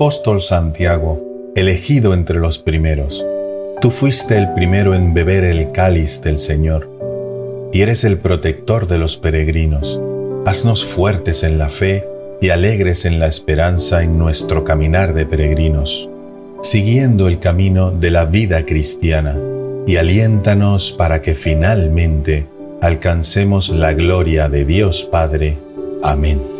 apóstol Santiago, elegido entre los primeros, tú fuiste el primero en beber el cáliz del Señor, y eres el protector de los peregrinos. Haznos fuertes en la fe y alegres en la esperanza en nuestro caminar de peregrinos, siguiendo el camino de la vida cristiana, y aliéntanos para que finalmente alcancemos la gloria de Dios Padre. Amén.